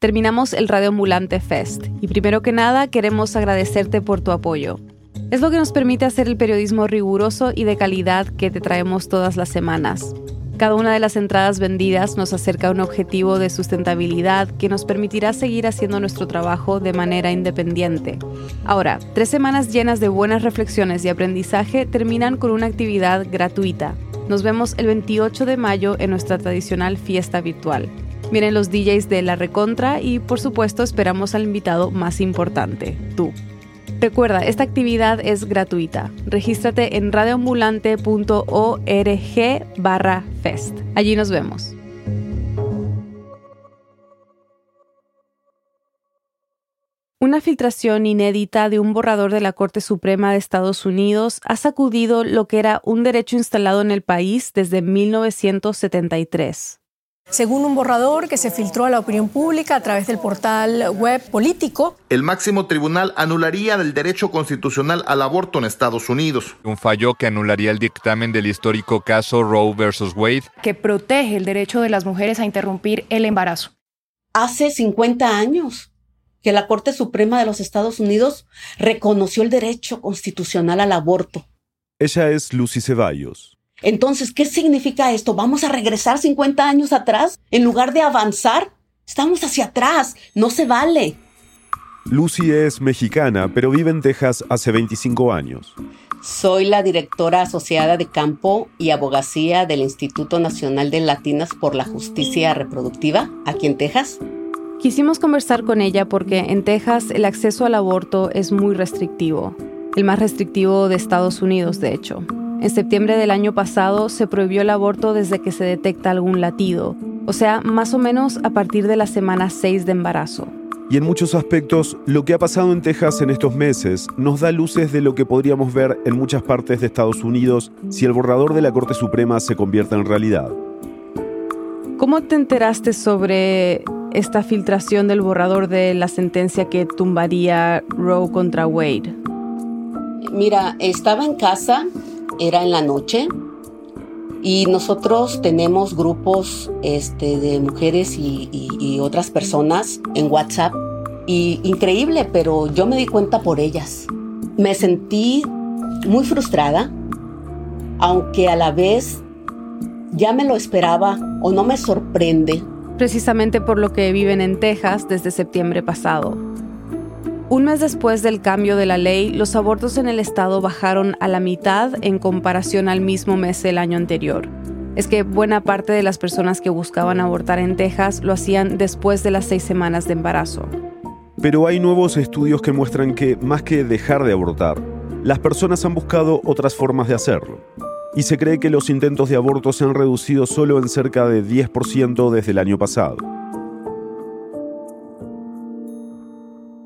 terminamos el Radio Ambulante Fest y primero que nada queremos agradecerte por tu apoyo. Es lo que nos permite hacer el periodismo riguroso y de calidad que te traemos todas las semanas. Cada una de las entradas vendidas nos acerca a un objetivo de sustentabilidad que nos permitirá seguir haciendo nuestro trabajo de manera independiente. Ahora, tres semanas llenas de buenas reflexiones y aprendizaje terminan con una actividad gratuita. Nos vemos el 28 de mayo en nuestra tradicional fiesta virtual. Miren los DJs de La Recontra y por supuesto esperamos al invitado más importante, tú. Recuerda, esta actividad es gratuita. Regístrate en radioambulante.org barra fest. Allí nos vemos. Una filtración inédita de un borrador de la Corte Suprema de Estados Unidos ha sacudido lo que era un derecho instalado en el país desde 1973 según un borrador que se filtró a la opinión pública a través del portal web político. El máximo tribunal anularía el derecho constitucional al aborto en Estados Unidos. Un fallo que anularía el dictamen del histórico caso Roe versus Wade. Que protege el derecho de las mujeres a interrumpir el embarazo. Hace 50 años que la Corte Suprema de los Estados Unidos reconoció el derecho constitucional al aborto. Ella es Lucy Ceballos entonces, ¿qué significa esto? ¿Vamos a regresar 50 años atrás en lugar de avanzar? Estamos hacia atrás, no se vale. Lucy es mexicana, pero vive en Texas hace 25 años. Soy la directora asociada de campo y abogacía del Instituto Nacional de Latinas por la Justicia Reproductiva, aquí en Texas. Quisimos conversar con ella porque en Texas el acceso al aborto es muy restrictivo, el más restrictivo de Estados Unidos, de hecho. En septiembre del año pasado se prohibió el aborto desde que se detecta algún latido, o sea, más o menos a partir de la semana 6 de embarazo. Y en muchos aspectos, lo que ha pasado en Texas en estos meses nos da luces de lo que podríamos ver en muchas partes de Estados Unidos si el borrador de la Corte Suprema se convierte en realidad. ¿Cómo te enteraste sobre esta filtración del borrador de la sentencia que tumbaría Roe contra Wade? Mira, estaba en casa era en la noche y nosotros tenemos grupos este, de mujeres y, otras personas en WhatsApp y increíble, pero yo me di cuenta por ellas. Me sentí muy frustrada, aunque a la vez ya me lo esperaba o no me sorprende. Precisamente por lo que viven en Texas desde septiembre pasado. Un mes después del cambio de la ley, los abortos en el estado bajaron a la mitad en comparación al mismo mes del año anterior. Es que buena parte de las personas que buscaban abortar en Texas lo hacían después de las seis semanas de embarazo. Pero hay nuevos estudios que muestran que, más que dejar de abortar, las personas han buscado otras formas de hacerlo. Y se cree que los intentos de aborto se han reducido solo en cerca de 10% desde el año pasado.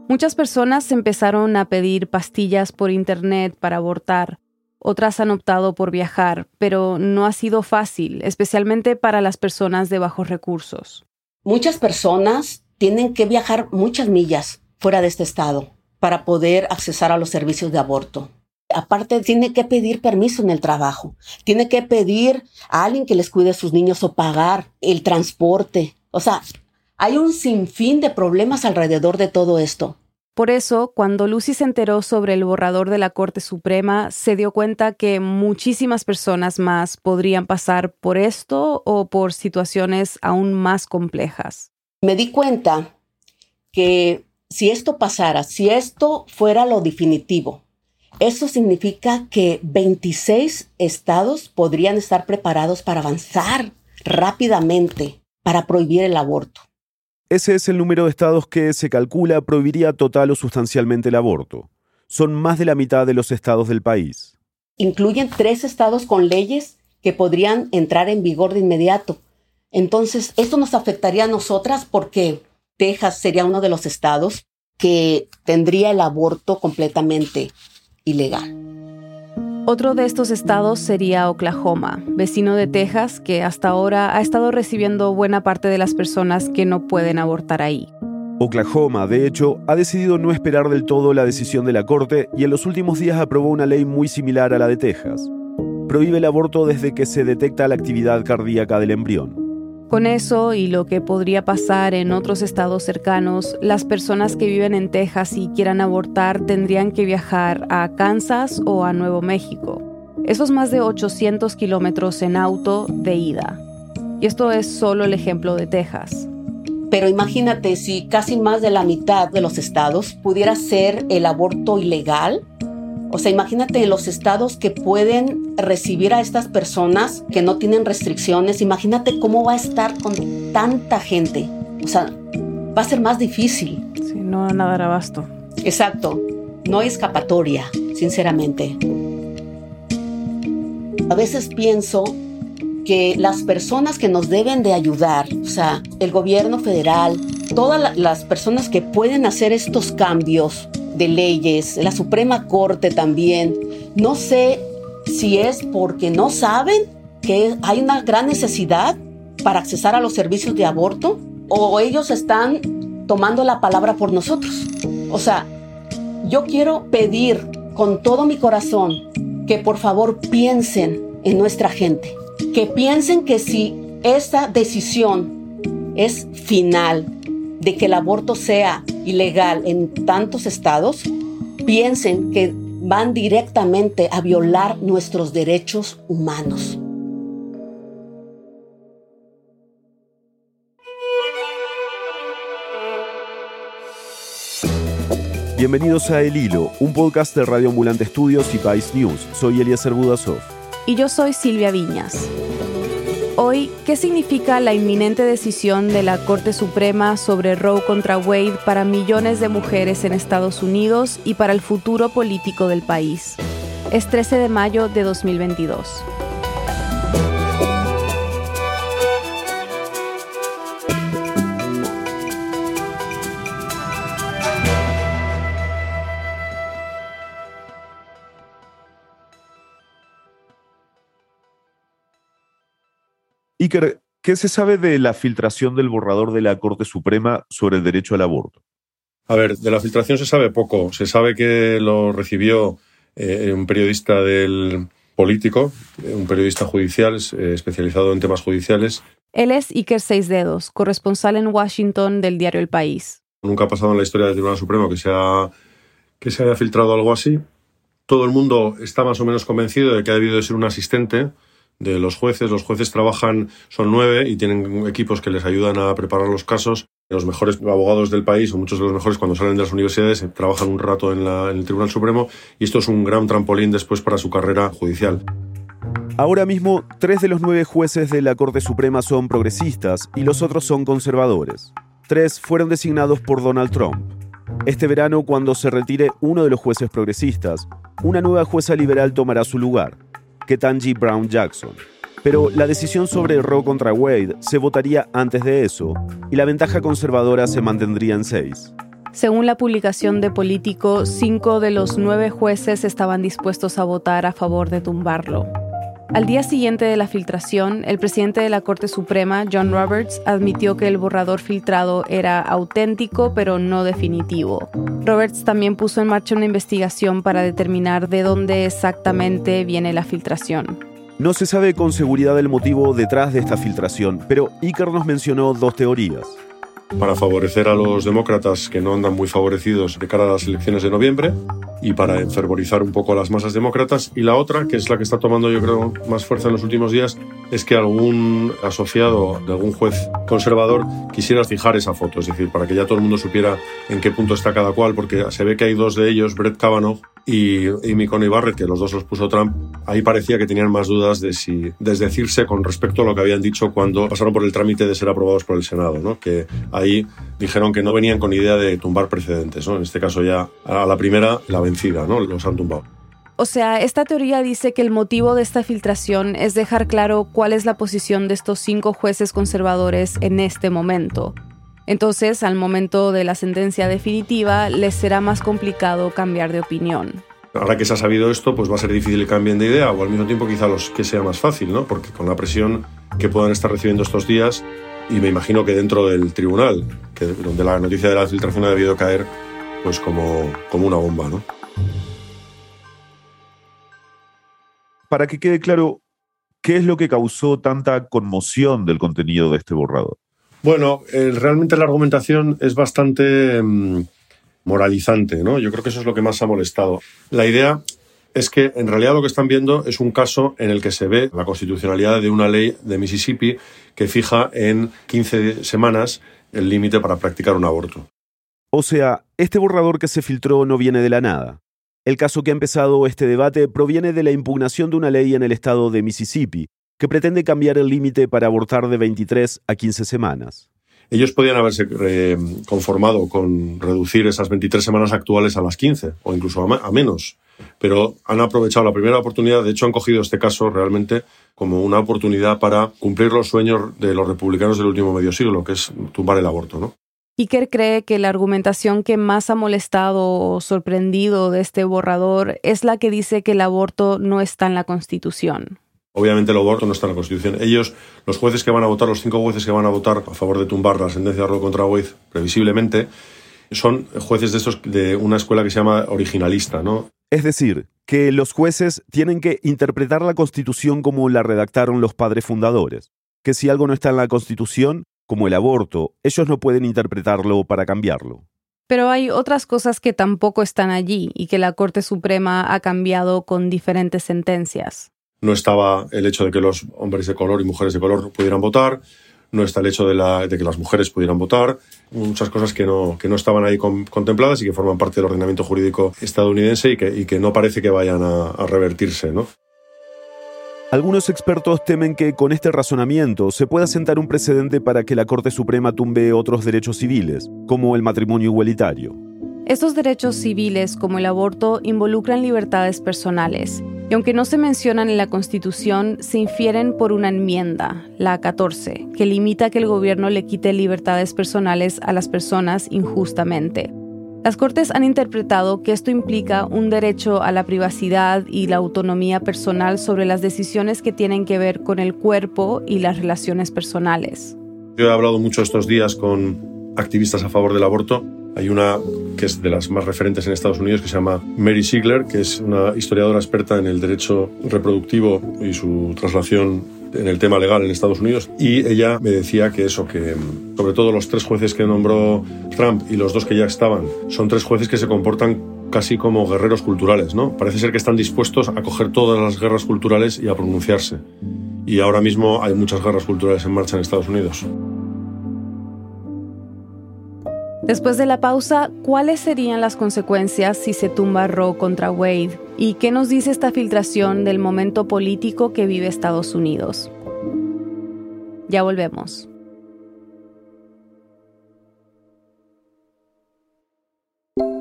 Muchas personas empezaron a pedir pastillas por Internet para abortar. Otras han optado por viajar, pero no ha sido fácil, especialmente para las personas de bajos recursos. Muchas personas tienen que viajar muchas millas fuera de este estado para poder accesar a los servicios de aborto. Aparte, tiene que pedir permiso en el trabajo, tiene que pedir a alguien que les cuide a sus niños o pagar el transporte. O sea, hay un sinfín de problemas alrededor de todo esto. Por eso, cuando Lucy se enteró sobre el borrador de la Corte Suprema, se dio cuenta que muchísimas personas más podrían pasar por esto o por situaciones aún más complejas. Me di cuenta que si esto pasara, si esto fuera lo definitivo, eso significa que 26 estados podrían estar preparados para avanzar rápidamente para prohibir el aborto. Ese es el número de estados que se calcula prohibiría total o sustancialmente el aborto. Son más de la mitad de los estados del país. Incluyen tres estados con leyes que podrían entrar en vigor de inmediato. Entonces, esto nos afectaría a nosotras porque Texas sería uno de los estados que tendría el aborto completamente ilegal. Otro de estos estados sería Oklahoma, vecino de Texas, que hasta ahora ha estado recibiendo buena parte de las personas que no pueden abortar ahí. Oklahoma, de hecho, ha decidido no esperar del todo la decisión de la Corte y en los últimos días aprobó una ley muy similar a la de Texas. Prohíbe el aborto desde que se detecta la actividad cardíaca del embrión. Con eso y lo que podría pasar en otros estados cercanos, las personas que viven en Texas y quieran abortar tendrían que viajar a Kansas o a Nuevo México. Esos más de 800 kilómetros en auto de ida. Y esto es solo el ejemplo de Texas. Pero imagínate si casi más de la mitad de los estados pudiera ser el aborto ilegal o sea, imagínate los estados que pueden recibir a estas personas que no tienen restricciones. Imagínate cómo va a estar con tanta gente. O sea, va a ser más difícil. Sí, no van a dar abasto. Exacto. No hay escapatoria, sinceramente. A veces pienso que las personas que nos deben de ayudar, o sea, el gobierno federal, todas las personas que pueden hacer estos cambios, de leyes, la Suprema Corte también. No sé si es porque no saben que hay una gran necesidad para accesar a los servicios de aborto o ellos están tomando la palabra por nosotros. O sea, yo quiero pedir con todo mi corazón que por favor piensen en nuestra gente, que piensen que si esta decisión es final, de que el aborto sea ilegal en tantos estados, piensen que van directamente a violar nuestros derechos humanos. Bienvenidos a El Hilo, un podcast de Radio Ambulante Estudios y País News. Soy Eliezer Budasov. Y yo soy Silvia Viñas. Hoy, ¿qué significa la inminente decisión de la Corte Suprema sobre Roe contra Wade para millones de mujeres en Estados Unidos y para el futuro político del país? Es 13 de mayo de 2022. Iker, ¿qué se sabe de la filtración del borrador de la Corte Suprema sobre el derecho al aborto? A ver, de la filtración se sabe poco. Se sabe que lo recibió eh, un periodista del político, eh, un periodista judicial eh, especializado en temas judiciales. Él es Iker Seis Dedos, corresponsal en Washington del diario El País. Nunca ha pasado en la historia del Tribunal Supremo que que se haya filtrado algo así. Todo el mundo está más o menos convencido de que ha debido de ser un asistente de los jueces. Los jueces trabajan, son nueve y tienen equipos que les ayudan a preparar los casos. Los mejores abogados del país, o muchos de los mejores cuando salen de las universidades, eh, trabajan un rato en, en el Tribunal Supremo y esto es un gran trampolín después para su carrera judicial. Ahora mismo, tres de los nueve jueces de la Corte Suprema son progresistas y los otros son conservadores. Tres fueron designados por Donald Trump. Este verano, cuando se retire uno de los jueces progresistas, una nueva jueza liberal tomará su lugar. Ketanji Brown Jackson. Pero la decisión sobre Roe contra Wade se votaría antes de eso y la ventaja conservadora se mantendría en seis. Según la publicación de Político, cinco de los nueve jueces estaban dispuestos a votar a favor de tumbarlo. Al día siguiente de la filtración, el presidente de la Corte Suprema, John Roberts, admitió que el borrador filtrado era auténtico pero no definitivo. Roberts también puso en marcha una investigación para determinar de dónde exactamente viene la filtración. No se sabe con seguridad el motivo detrás de esta filtración, pero Iker nos mencionó dos teorías para favorecer a los demócratas que no andan muy favorecidos de cara a las elecciones de noviembre y para enfervorizar un poco a las masas demócratas. Y la otra, que es la que está tomando yo creo más fuerza en los últimos días, es que algún asociado de algún juez conservador quisiera fijar esa foto, es decir, para que ya todo el mundo supiera en qué punto está cada cual, porque se ve que hay dos de ellos, Brett Kavanaugh y Amy Coney Barrett, que los dos los puso Trump, ahí parecía que tenían más dudas de si desdecirse con respecto a lo que habían dicho cuando pasaron por el trámite de ser aprobados por el Senado, ¿no? que ahí dijeron que no venían con idea de tumbar precedentes. ¿no? En este caso ya a la primera la los han tumbado. O sea, esta teoría dice que el motivo de esta filtración es dejar claro cuál es la posición de estos cinco jueces conservadores en este momento. Entonces, al momento de la sentencia definitiva, les será más complicado cambiar de opinión. Ahora que se ha sabido esto, pues va a ser difícil que cambien de idea, o al mismo tiempo quizá los que sea más fácil, ¿no? Porque con la presión que puedan estar recibiendo estos días, y me imagino que dentro del tribunal, que, donde la noticia de la filtración ha debido caer pues como, como una bomba, ¿no? Para que quede claro, ¿qué es lo que causó tanta conmoción del contenido de este borrador? Bueno, eh, realmente la argumentación es bastante mm, moralizante, ¿no? Yo creo que eso es lo que más ha molestado. La idea es que en realidad lo que están viendo es un caso en el que se ve la constitucionalidad de una ley de Mississippi que fija en 15 semanas el límite para practicar un aborto. O sea, este borrador que se filtró no viene de la nada. El caso que ha empezado este debate proviene de la impugnación de una ley en el estado de Mississippi que pretende cambiar el límite para abortar de 23 a 15 semanas. Ellos podían haberse eh, conformado con reducir esas 23 semanas actuales a las 15 o incluso a, menos, pero han aprovechado la primera oportunidad, de hecho han cogido este caso realmente como una oportunidad para cumplir los sueños de los republicanos del último medio siglo, que es tumbar el aborto, ¿no? Iker cree que la argumentación que más ha molestado o sorprendido de este borrador es la que dice que el aborto no está en la Constitución. Obviamente el aborto no está en la Constitución. Ellos, los jueces que van a votar, los cinco jueces que van a votar a favor de tumbar la sentencia de Roe contra Wade, previsiblemente, son jueces de estos de una escuela que se llama originalista, ¿no? Es decir, que los jueces tienen que interpretar la Constitución como la redactaron los padres fundadores. Que si algo no está en la Constitución, como el aborto, ellos no pueden interpretarlo para cambiarlo. Pero hay otras cosas que tampoco están allí y que la Corte Suprema ha cambiado con diferentes sentencias no estaba el hecho de que los hombres de color y mujeres de color pudieran votar, no está el hecho de, que las mujeres pudieran votar, muchas cosas que no, que no estaban ahí contempladas y que forman parte del ordenamiento jurídico estadounidense y que, que no parece que vayan a, a revertirse. ¿no? Algunos expertos temen que con este razonamiento se pueda sentar un precedente para que la Corte Suprema tumbe otros derechos civiles, como el matrimonio igualitario. Estos derechos civiles, como el aborto, involucran libertades personales y aunque no se mencionan en la Constitución, se infieren por una enmienda, la 14, que limita que el gobierno le quite libertades personales a las personas injustamente. Las Cortes han interpretado que esto implica un derecho a la privacidad y la autonomía personal sobre las decisiones que tienen que ver con el cuerpo y las relaciones personales. Yo he hablado mucho estos días con activistas a favor del aborto hay una que es de las más referentes en Estados Unidos que se llama Mary Ziegler, que es una historiadora experta en el derecho reproductivo y su traslación en el tema legal en Estados Unidos y ella me decía que eso, que mm, sobre todo los tres jueces que nombró Trump y los dos que ya estaban, son tres jueces que se comportan casi como guerreros culturales, ¿no? Parece ser que están dispuestos a coger todas las guerras culturales y a pronunciarse. Y ahora mismo hay muchas guerras culturales en marcha en Estados Unidos. Después de la pausa, ¿cuáles serían las consecuencias si se tumba Roe contra Wade? ¿Y qué nos dice esta filtración del momento político que vive Estados Unidos? Ya volvemos.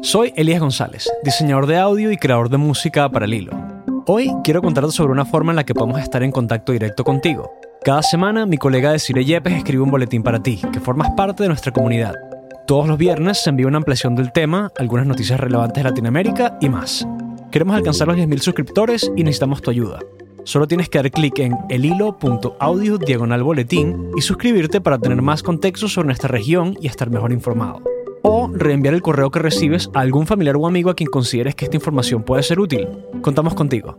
Soy Elías González, diseñador de audio y creador de música para el hilo. Hoy quiero contarte sobre una forma en la que podemos estar en contacto directo contigo. Cada semana mi colega de Cire Yepes escribe un boletín para ti, que formas parte de nuestra comunidad. Todos los viernes se envía una ampliación del tema, algunas noticias relevantes de Latinoamérica y más. Queremos alcanzar los 10.000 suscriptores y necesitamos tu ayuda. Solo tienes que dar clic en elhilo.audio diagonal boletín y suscribirte para tener más contexto sobre nuestra región y estar mejor informado. O reenviar el correo que recibes a algún familiar o amigo a quien consideres que esta información puede ser útil. Contamos contigo.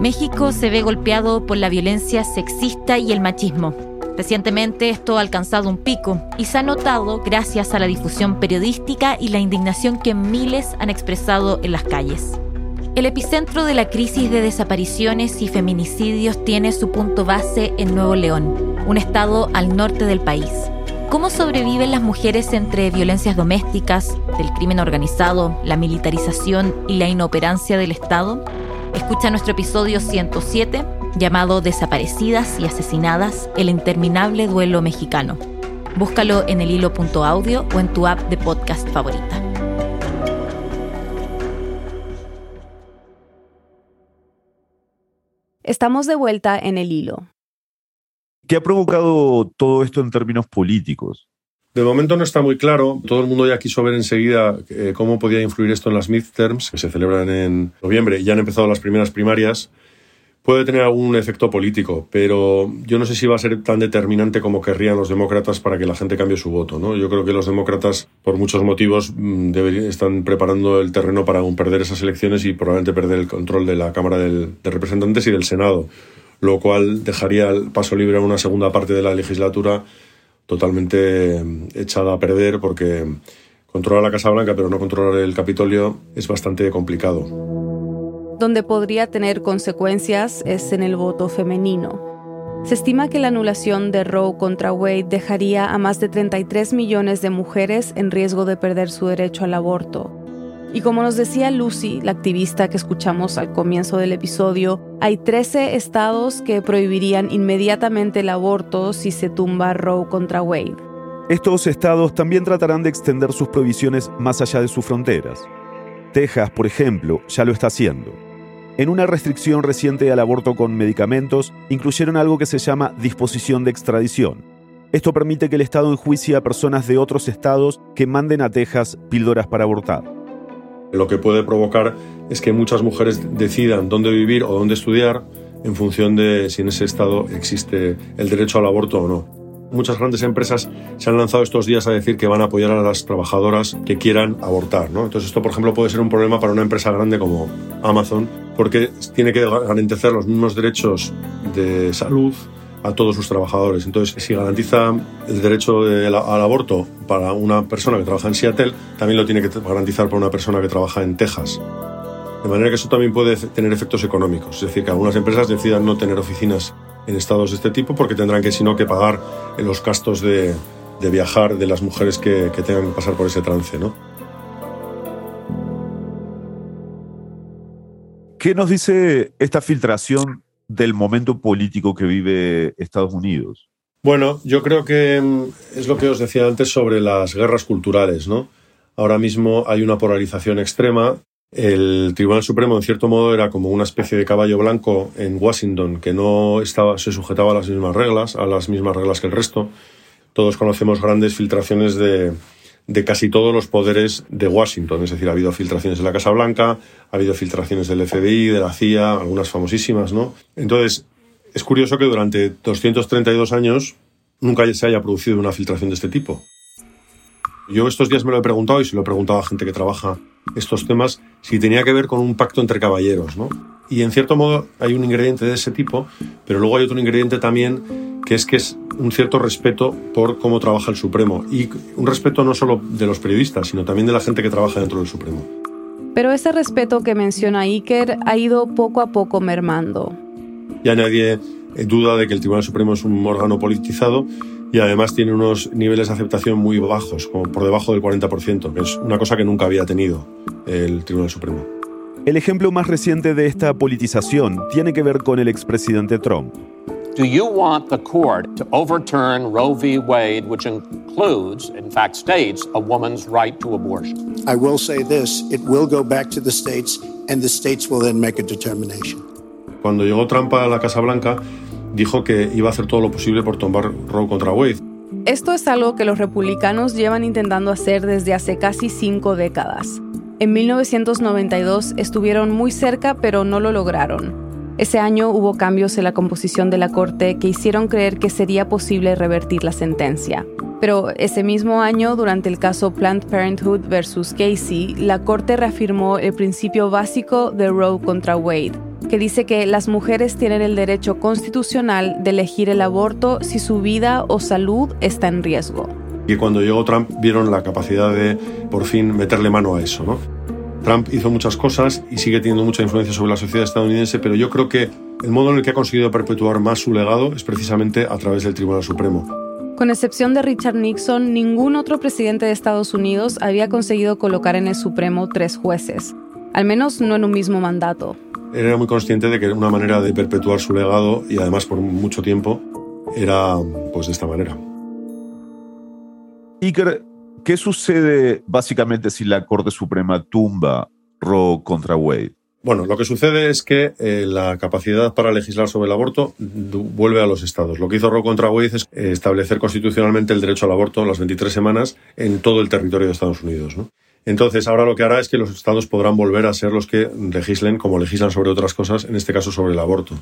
México se ve golpeado por la violencia sexista y el machismo. Recientemente esto ha alcanzado un pico y se ha notado gracias a la difusión periodística y la indignación que miles han expresado en las calles. El epicentro de la crisis de desapariciones y feminicidios tiene su punto base en Nuevo León, un estado al norte del país. ¿Cómo sobreviven las mujeres entre violencias domésticas, del crimen organizado, la militarización y la inoperancia del Estado? Escucha nuestro episodio 107 llamado Desaparecidas y Asesinadas, el interminable duelo mexicano. Búscalo en el hilo.audio o en tu app de podcast favorita. Estamos de vuelta en el hilo. ¿Qué ha provocado todo esto en términos políticos? De momento no está muy claro. Todo el mundo ya quiso ver enseguida eh, cómo podía influir esto en las midterms, que se celebran en noviembre. Ya han empezado las primeras primarias puede tener algún efecto político, pero yo no sé si va a ser tan determinante como querrían los demócratas para que la gente cambie su voto. ¿no? Yo creo que los demócratas, por muchos motivos, mm, están preparando el terreno para aún perder esas elecciones y probablemente perder el control de la Cámara de Representantes y del Senado, lo cual dejaría el paso libre a una segunda parte de la legislatura totalmente mm, echada a perder porque controlar la Casa Blanca pero no controlar el Capitolio es bastante complicado donde podría tener consecuencias es en el voto femenino. Se estima que la anulación de Roe contra Wade dejaría a más de 33 millones de mujeres en riesgo de perder su derecho al aborto. Y como nos decía Lucy, la activista que escuchamos al comienzo del episodio, hay 13 estados que prohibirían inmediatamente el aborto si se tumba Roe contra Wade. Estos estados también tratarán de extender sus prohibiciones más allá de sus fronteras. Texas, por ejemplo, ya lo está haciendo. En una restricción reciente al aborto con medicamentos, incluyeron algo que se llama disposición de extradición. Esto permite que el Estado enjuicie a personas de otros estados que manden a Texas píldoras para abortar. Lo que puede provocar es que muchas mujeres decidan dónde vivir o dónde estudiar en función de si en ese estado existe el derecho al aborto o no muchas grandes empresas se han lanzado estos días a decir que van a apoyar a las trabajadoras que quieran abortar. ¿no? Entonces esto, por ejemplo, puede ser un problema para una empresa grande como Amazon, porque tiene que garantizar los mismos derechos de salud a todos sus trabajadores. Entonces, si garantiza el derecho al aborto para una persona que trabaja en Seattle, también lo tiene que garantizar para una persona que trabaja en Texas. De manera que eso también puede tener efectos económicos, es decir, que algunas empresas decidan no tener oficinas en estados de este tipo porque tendrán que, si no, que pagar los gastos de, viajar de las mujeres que, que, tengan que pasar por ese trance, ¿no? ¿Qué nos dice esta filtración del momento político que vive Estados Unidos? Bueno, yo creo que mm, es lo que os decía antes sobre las guerras culturales, ¿no? Ahora mismo hay una polarización extrema el Tribunal Supremo, en cierto modo, era como una especie de caballo blanco en Washington que no estaba, se sujetaba a las mismas reglas, a las mismas reglas que el resto. Todos conocemos grandes filtraciones de, casi todos los poderes de Washington. Es decir, ha habido filtraciones de la Casa Blanca, ha habido filtraciones del FBI, de la CIA, algunas famosísimas, ¿no? Entonces, es curioso que durante 232 años nunca se haya producido una filtración de este tipo. Yo estos días me lo he preguntado y se lo he preguntado a gente que trabaja estos temas si tenía que ver con un pacto entre caballeros, ¿no? Y en cierto modo hay un ingrediente de ese tipo, pero luego hay otro ingrediente también que es que es un cierto respeto por cómo trabaja el Supremo y un respeto no solo de los periodistas, sino también de la gente que trabaja dentro del Supremo. Pero ese respeto que menciona Iker ha ido poco a poco mermando. Ya nadie duda de que el Tribunal Supremo es un órgano politizado y además tiene unos niveles de aceptación muy bajos, como por debajo del 40%, que es una cosa que nunca había tenido el Tribunal Supremo. El ejemplo más reciente de esta politización tiene que ver con el expresidente Trump. Do you want the court to overturn Roe v. Wade, which includes, in fact, states a woman's right to abortion? I will say this it will go back to the states, and the states will then make a determination. Cuando llegó Trump a la Casa Blanca, dijo que iba a hacer todo lo posible por tomar Roe contra Wade. Esto es algo que los republicanos llevan intentando hacer desde hace casi cinco décadas. En 1992 estuvieron muy cerca, pero no lo lograron. Ese año hubo cambios en la composición de la Corte que hicieron creer que sería posible revertir la sentencia. Pero ese mismo año, durante el caso Planned Parenthood versus Casey, la Corte reafirmó el principio básico de Roe contra Wade, que dice que las mujeres tienen el derecho constitucional de elegir el aborto si su vida o salud está en riesgo. Y cuando llegó Trump vieron la capacidad de por fin meterle mano a eso, ¿no? Trump hizo muchas cosas y sigue teniendo mucha influencia sobre la sociedad estadounidense, pero yo creo que el modo en el que ha conseguido perpetuar más su legado es precisamente a través del Tribunal Supremo. Con excepción de Richard Nixon, ningún otro presidente de Estados Unidos había conseguido colocar en el Supremo tres jueces, al menos no en un mismo mandato era muy consciente de que una manera de perpetuar su legado y además por mucho tiempo era pues de esta manera. Iker, ¿qué sucede básicamente si la Corte Suprema tumba Roe contra Wade? Bueno, lo que sucede es que eh, la capacidad para legislar sobre el aborto vuelve a los estados. Lo que hizo Roe contra Wade es establecer constitucionalmente el derecho al aborto las 23 semanas en todo el territorio de Estados Unidos. ¿no? Entonces, ahora lo que hará es que los estados podrán volver a ser los que legislen como legislan sobre otras cosas, en este caso sobre el aborto.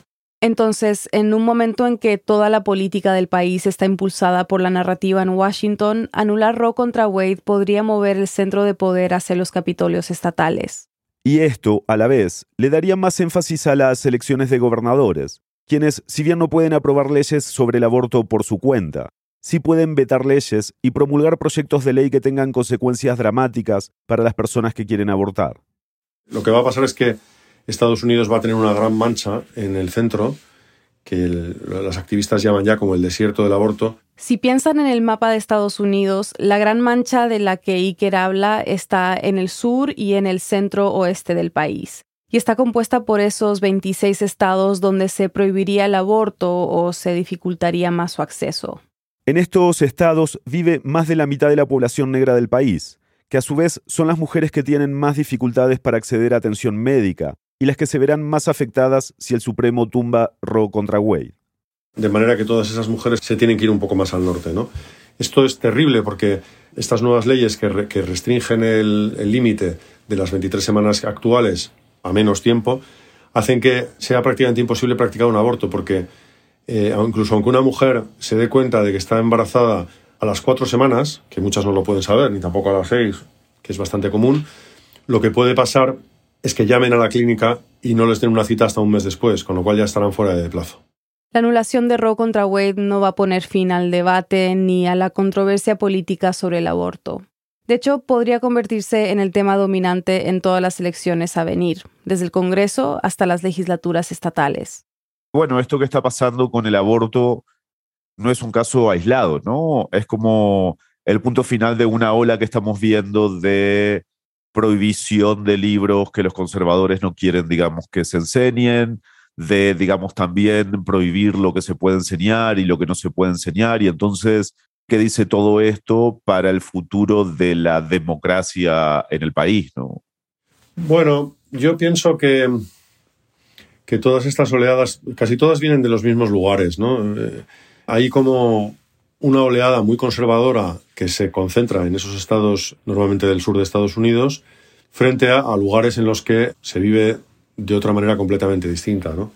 Entonces, en un momento en que toda la política del país está impulsada por la narrativa en Washington, anular Roe contra Wade podría mover el centro de poder hacia los capitolios estatales. Y esto, a la vez, le daría más énfasis a las elecciones de gobernadores, quienes, si bien no pueden aprobar leyes sobre el aborto por su cuenta, sí pueden vetar leyes y promulgar proyectos de ley que tengan consecuencias dramáticas para las personas que quieren abortar. Lo que va a pasar es que Estados Unidos va a tener una gran mancha en el centro que las activistas llaman ya como el desierto del aborto. Si piensan en el mapa de Estados Unidos, la gran mancha de la que Iker habla está en el sur y en el centro oeste del país. Y está compuesta por esos 26 estados donde se prohibiría el aborto o se dificultaría más su acceso. En estos estados vive más de la mitad de la población negra del país, que a su vez son las mujeres que tienen más dificultades para acceder a atención médica, y las que se verán más afectadas si el Supremo tumba Roe contra Wade. De manera que todas esas mujeres se tienen que ir un poco más al norte. ¿no? Esto es terrible porque estas nuevas leyes que, restringen el límite de las 23 semanas actuales a menos tiempo hacen que sea prácticamente imposible practicar un aborto porque eh, incluso aunque una mujer se dé cuenta de que está embarazada a las cuatro semanas, que muchas no lo pueden saber, ni tampoco a las seis, que es bastante común, lo que puede pasar es que llamen a la clínica y no les den una cita hasta un mes después, con lo cual ya estarán fuera de plazo. La anulación de Roe contra Wade no va a poner fin al debate ni a la controversia política sobre el aborto. De hecho, podría convertirse en el tema dominante en todas las elecciones a venir, desde el Congreso hasta las legislaturas estatales. Bueno, esto que está pasando con el aborto no es un caso aislado, ¿no? Es como el punto final de una ola que estamos viendo de prohibición de libros que los conservadores no quieren, digamos, que se enseñen, de, digamos, también prohibir lo que se puede enseñar y lo que no se puede enseñar. Y entonces, ¿qué dice todo esto para el futuro de la democracia en el país? ¿no? Bueno, yo pienso que, que todas estas oleadas, casi todas vienen de los mismos lugares, ¿no? Eh, hay como una oleada muy conservadora que se concentra en esos estados, normalmente del sur de Estados Unidos, frente a, lugares en los que se vive de otra manera completamente distinta. ¿no?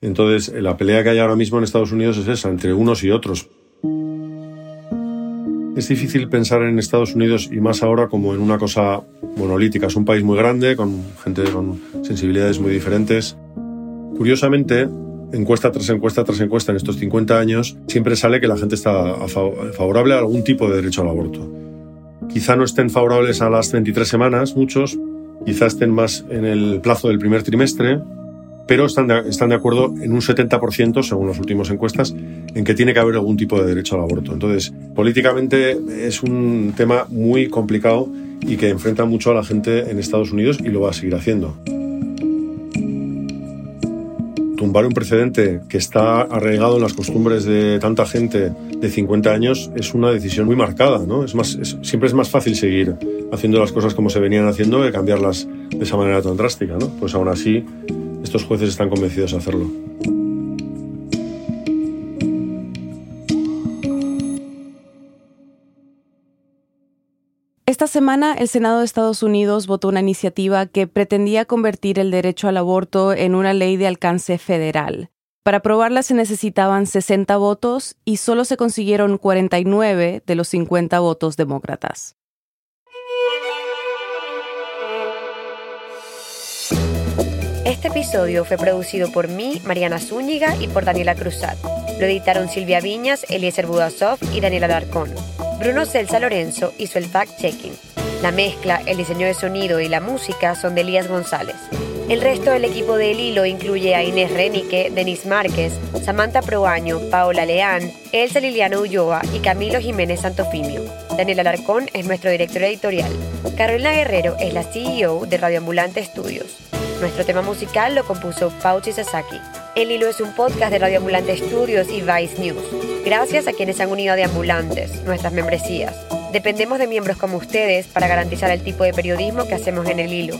Entonces, la pelea que hay ahora mismo en Estados Unidos es esa, entre unos y otros. Es difícil pensar en Estados Unidos y más ahora como en una cosa monolítica. Es un país muy grande, con gente con sensibilidades muy diferentes. Curiosamente, encuesta tras encuesta tras encuesta en estos 50 años, siempre sale que la gente está favorable a algún tipo de derecho al aborto. Quizá no estén favorables a las 23 semanas, muchos, quizá estén más en el plazo del primer trimestre, pero están están de acuerdo en un 70%, según las últimas encuestas, en que tiene que haber algún tipo de derecho al aborto. Entonces, políticamente es un tema muy complicado y que enfrenta mucho a la gente en Estados Unidos y lo va a seguir haciendo tumbar un precedente que está arraigado en las costumbres de tanta gente de 50 años es una decisión muy marcada, ¿no? Es más, siempre es más fácil seguir haciendo las cosas como se venían haciendo que cambiarlas de esa manera tan drástica, ¿no? Pues aún así, estos jueces están convencidos de hacerlo. Esta semana el Senado de Estados Unidos votó una iniciativa que pretendía convertir el derecho al aborto en una ley de alcance federal. Para aprobarla se necesitaban 60 votos y solo se consiguieron 49 de los 50 votos demócratas. Este episodio fue producido por mí, Mariana Zúñiga, y por Daniela Cruzat. Lo editaron Silvia Viñas, Eliezer Budasov y Daniela Darcón. Bruno Celsa Lorenzo hizo el fact-checking. La mezcla, el diseño de sonido y la música son de Elías González. El resto del equipo de El Hilo incluye a Inés Renique, Denis Márquez, Samantha Proaño, Paola Leán, Elsa Liliana Ulloa y Camilo Jiménez Santofimio. Daniel Alarcón es nuestro director editorial. Carolina Guerrero es la CEO de Radioambulante Estudios. Nuestro tema musical lo compuso Pauchi Sasaki. El Hilo es un podcast de Radioambulante Estudios y Vice News. Gracias a quienes han unido a Deambulantes, nuestras membresías. Dependemos de miembros como ustedes para garantizar el tipo de periodismo que hacemos en el hilo.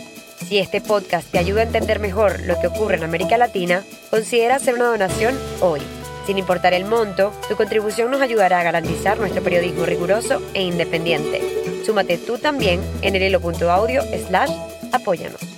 Si este podcast te ayuda a entender mejor lo que ocurre en América Latina, considera hacer una donación hoy. Sin importar el monto, tu contribución nos ayudará a garantizar nuestro periodismo riguroso e independiente. Súmate tú también en el hilo.audio slash apóyanos.